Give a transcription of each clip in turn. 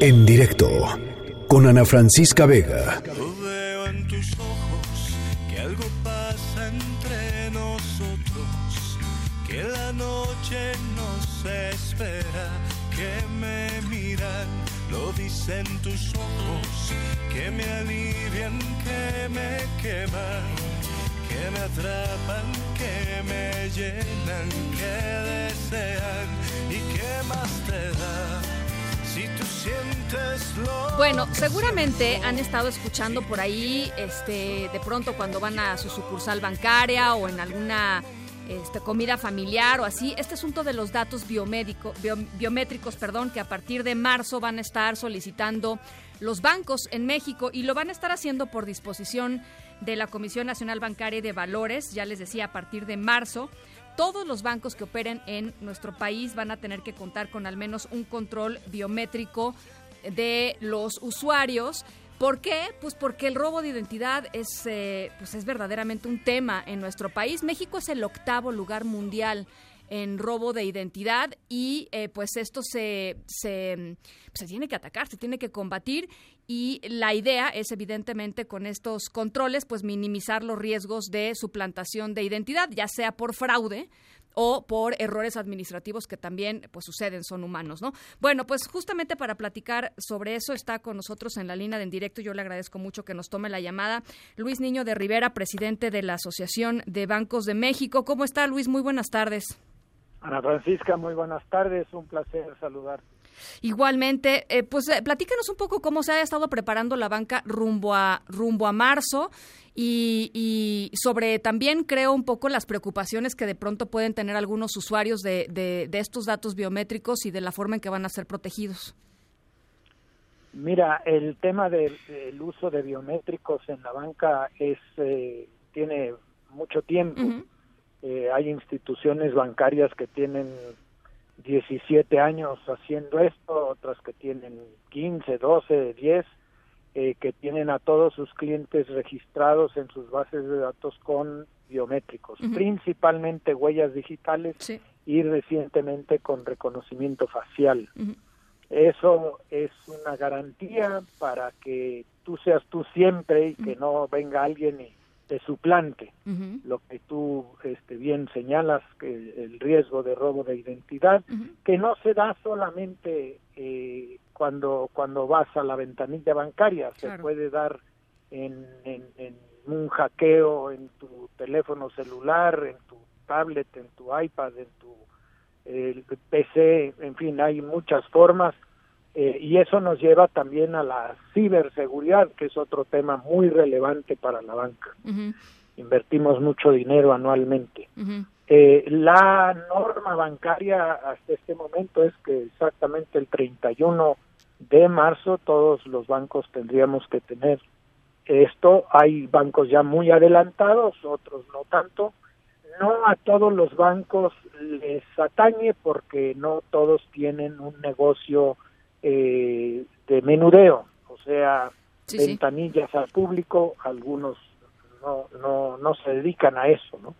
En directo con Ana Francisca Vega. veo en tus ojos que algo pasa entre nosotros, que la noche nos espera, que me miran, lo dicen tus ojos, que me alivian, que me queman, que me atrapan, que me llenan, que desean y que más te da bueno, seguramente han estado escuchando por ahí, este, de pronto cuando van a su sucursal bancaria o en alguna este, comida familiar o así, este asunto de los datos biomédico, biométricos, perdón, que a partir de marzo van a estar solicitando los bancos en México y lo van a estar haciendo por disposición de la Comisión Nacional Bancaria y de Valores, ya les decía, a partir de marzo todos los bancos que operen en nuestro país van a tener que contar con al menos un control biométrico de los usuarios. ¿Por qué? Pues porque el robo de identidad es, eh, pues es verdaderamente un tema en nuestro país. México es el octavo lugar mundial en robo de identidad y eh, pues esto se, se, se, tiene que atacar, se tiene que combatir y la idea es evidentemente con estos controles pues minimizar los riesgos de suplantación de identidad, ya sea por fraude o por errores administrativos que también pues suceden, son humanos, ¿no? Bueno, pues justamente para platicar sobre eso está con nosotros en la línea de en directo, yo le agradezco mucho que nos tome la llamada, Luis Niño de Rivera, presidente de la Asociación de Bancos de México. ¿Cómo está Luis? Muy buenas tardes. Ana Francisca, muy buenas tardes, un placer saludar. Igualmente, eh, pues eh, platícanos un poco cómo se ha estado preparando la banca rumbo a rumbo a marzo y, sobre también creo un poco las preocupaciones que de pronto pueden tener algunos usuarios de, de, estos datos biométricos y de la forma en que van a ser protegidos. Mira, el tema del, uso de biométricos en la banca es eh, tiene mucho tiempo. Eh, hay instituciones bancarias que tienen 17 años haciendo esto, otras que tienen 15, 12, 10, que tienen a todos sus clientes registrados en sus bases de datos con biométricos, principalmente huellas digitales y recientemente con reconocimiento facial. Eso es una garantía para que tú seas tú siempre y que no venga alguien y de suplante, lo que tú este, bien señalas, que el riesgo de robo de identidad, que no se da solamente eh, cuando, cuando vas a la ventanilla bancaria, se puede dar en, en, un hackeo en tu teléfono celular, en tu tablet, en tu iPad, en tu PC, en fin, hay muchas formas eh, y eso nos lleva también a la ciberseguridad, que es otro tema muy relevante para la banca. Invertimos mucho dinero anualmente. eh, la norma bancaria hasta este momento es que exactamente el 31 de marzo todos los bancos tendríamos que tener esto. Hay bancos ya muy adelantados, otros no tanto. No a todos los bancos les atañe porque no todos tienen un negocio eh, de menudeo, o sea, ventanillas al público, algunos no, no, no se dedican a eso, ¿no?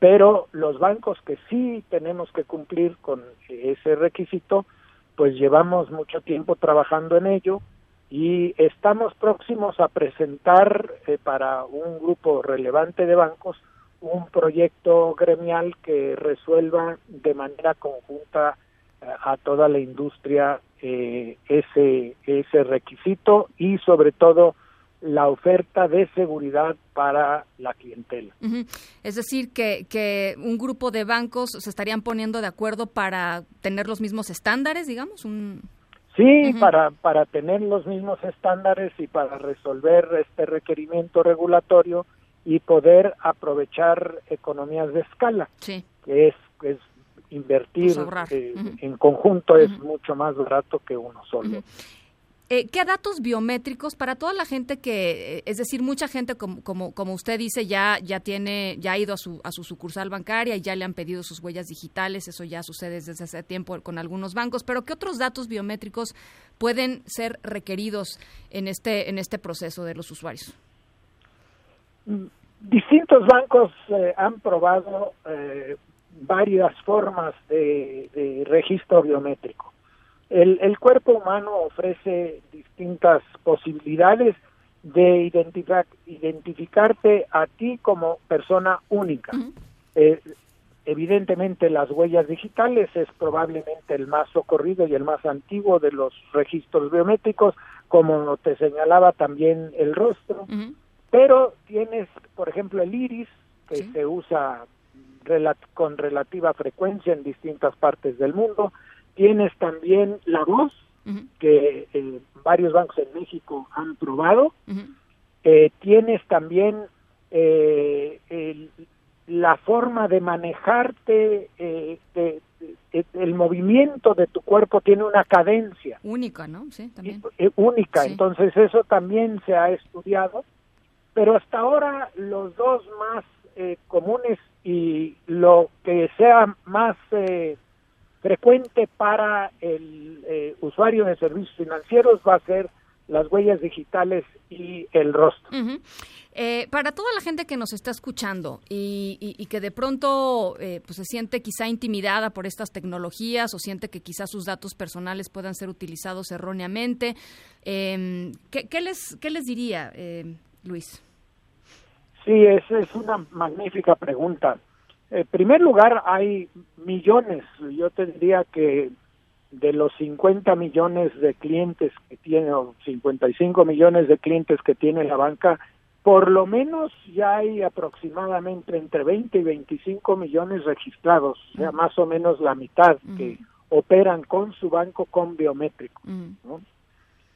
Pero los bancos que sí tenemos que cumplir con ese requisito, pues llevamos mucho tiempo trabajando en ello y estamos próximos a presentar eh, para un grupo relevante de bancos un proyecto gremial que resuelva de manera conjunta a toda la industria eh, ese, ese requisito y sobre todo la oferta de seguridad para la clientela. Es decir, que, que un grupo de bancos se estarían poniendo de acuerdo para tener los mismos estándares, digamos. Un... Sí, para, para tener los mismos estándares y para resolver este requerimiento regulatorio y poder aprovechar economías de escala, sí. que es, es invertir pues eh, en conjunto es mucho más barato que uno solo. Eh, ¿Qué datos biométricos para toda la gente que, eh, es decir, mucha gente como, como, como usted dice ya ya tiene ya ha ido a su a su sucursal bancaria y ya le han pedido sus huellas digitales, eso ya sucede desde hace tiempo con algunos bancos, pero ¿qué otros datos biométricos pueden ser requeridos en este en este proceso de los usuarios? Mm, distintos bancos han probado varias formas de, registro biométrico. El, el cuerpo humano ofrece distintas posibilidades de identificar, identificarte a ti como persona única. Eh, evidentemente las huellas digitales es probablemente el más socorrido y el más antiguo de los registros biométricos, como te señalaba también el rostro, pero tienes, por ejemplo, el iris, que se usa con relativa frecuencia en distintas partes del mundo, tienes también la voz, que eh, varios bancos en México han probado. Eh, tienes también eh, la forma de manejarte, el movimiento de tu cuerpo tiene una cadencia. Única, ¿no? Sí, también. única, entonces eso también se ha estudiado, pero hasta ahora los dos más comunes y lo que sea más frecuente para el eh, usuario de servicios financieros va a ser las huellas digitales y el rostro. Eh, para toda la gente que nos está escuchando y, que de pronto eh, pues se siente quizá intimidada por estas tecnologías o siente que quizá sus datos personales puedan ser utilizados erróneamente, em, ¿qué, les, ¿qué les diría, Luis? Sí, esa es una magnífica pregunta. En primer lugar, hay millones, yo te diría que de los 50 millones de clientes que tiene, o 55 millones de clientes que tiene la banca, por lo menos ya hay aproximadamente entre 20 y 25 millones registrados, o sea, más o menos la mitad que operan con su banco con biométrico.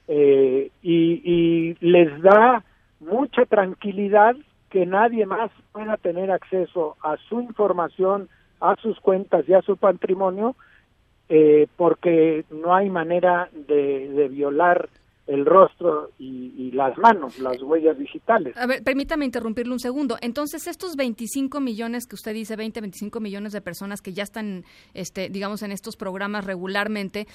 Eh, y, y les da mucha tranquilidad que nadie más pueda tener acceso a su información, a sus cuentas y a su patrimonio, eh, porque no hay manera de, violar el rostro y, las manos, las huellas digitales. A ver, permítame interrumpirle un segundo. Entonces, estos 25 millones que usted dice, 20, 25 millones de personas que ya están, este, digamos, en estos programas regularmente,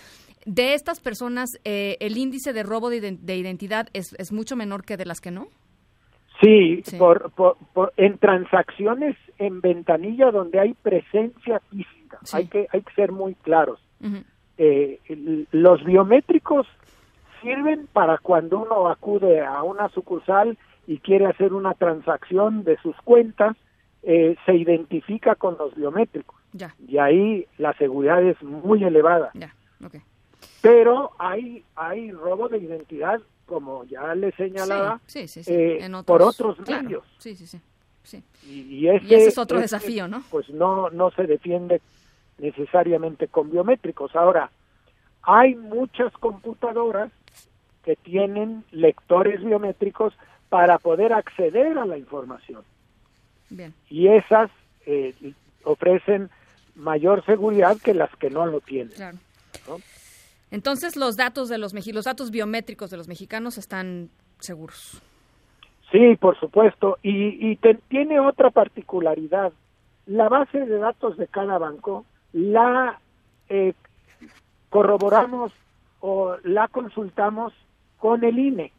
de estas personas, eh, ¿el índice de robo de, identidad es, es mucho menor que de las que no? Sí, Por, por, en transacciones en ventanilla donde hay presencia física, hay, que, hay que ser muy claros. Eh, los biométricos sirven para cuando uno acude a una sucursal y quiere hacer una transacción de sus cuentas, eh, se identifica con los biométricos. Y ahí la seguridad es muy elevada. Pero hay, hay robo de identidad como ya le señalaba, eh, por otros medios. Sí, sí, sí. Y, ese, es otro desafío, ¿no? Pues no, no se defiende necesariamente con biométricos. Ahora, hay muchas computadoras que tienen lectores biométricos para poder acceder a la información. Bien. Y esas eh, ofrecen mayor seguridad que las que no lo tienen. Claro. Entonces los datos de los los datos biométricos de los mexicanos están seguros. Sí, por supuesto. Y, tiene otra particularidad. La base de datos de cada banco la eh, corroboramos o la consultamos con el INE.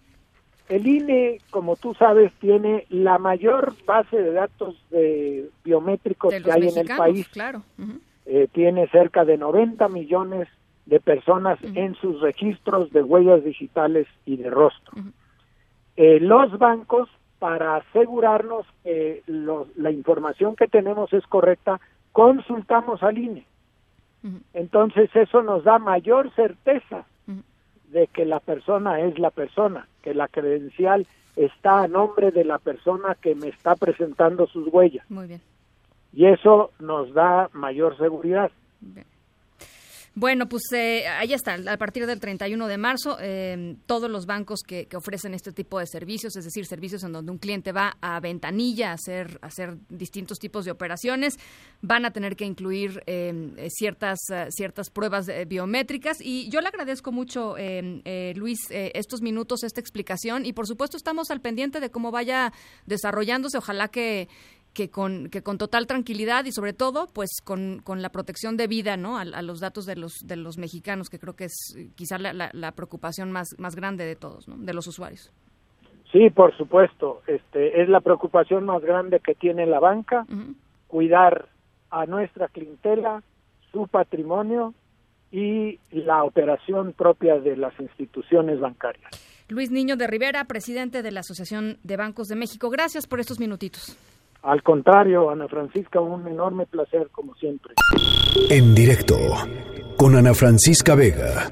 El INE, como tú sabes, tiene la mayor base de datos de biométricos que hay en el país. Claro. Eh, tiene cerca de 90 millones de personas en sus registros de huellas digitales y de rostro. Eh, los bancos, para asegurarnos que la información que tenemos es correcta, consultamos al INE. Entonces eso nos da mayor certeza de que la persona es la persona, que la credencial está a nombre de la persona que me está presentando sus huellas. Muy bien. Y eso nos da mayor seguridad. Bueno, pues eh, ahí está, a partir del 31 de marzo, eh, todos los bancos que, ofrecen este tipo de servicios, es decir, servicios en donde un cliente va a ventanilla a hacer, hacer distintos tipos de operaciones, van a tener que incluir em, ciertas, ciertas pruebas biométricas. Y yo le agradezco mucho, eh, Luis, estos minutos, esta explicación. Y por supuesto, estamos al pendiente de cómo vaya desarrollándose. Ojalá que que con, que con total tranquilidad y sobre todo pues con, con la protección de vida ¿no? A, los datos de los, de los mexicanos, que creo que es quizá la, la, preocupación más, más grande de todos, ¿no? de los usuarios. Sí, por supuesto, este, es la preocupación más grande que tiene la banca, cuidar a nuestra clientela, su patrimonio y la operación propia de las instituciones bancarias. Luis Niño de Rivera, presidente de la Asociación de Bancos de México. Gracias por estos minutitos. Al contrario, Ana Francisca, un enorme placer como siempre. En directo con Ana Francisca Vega.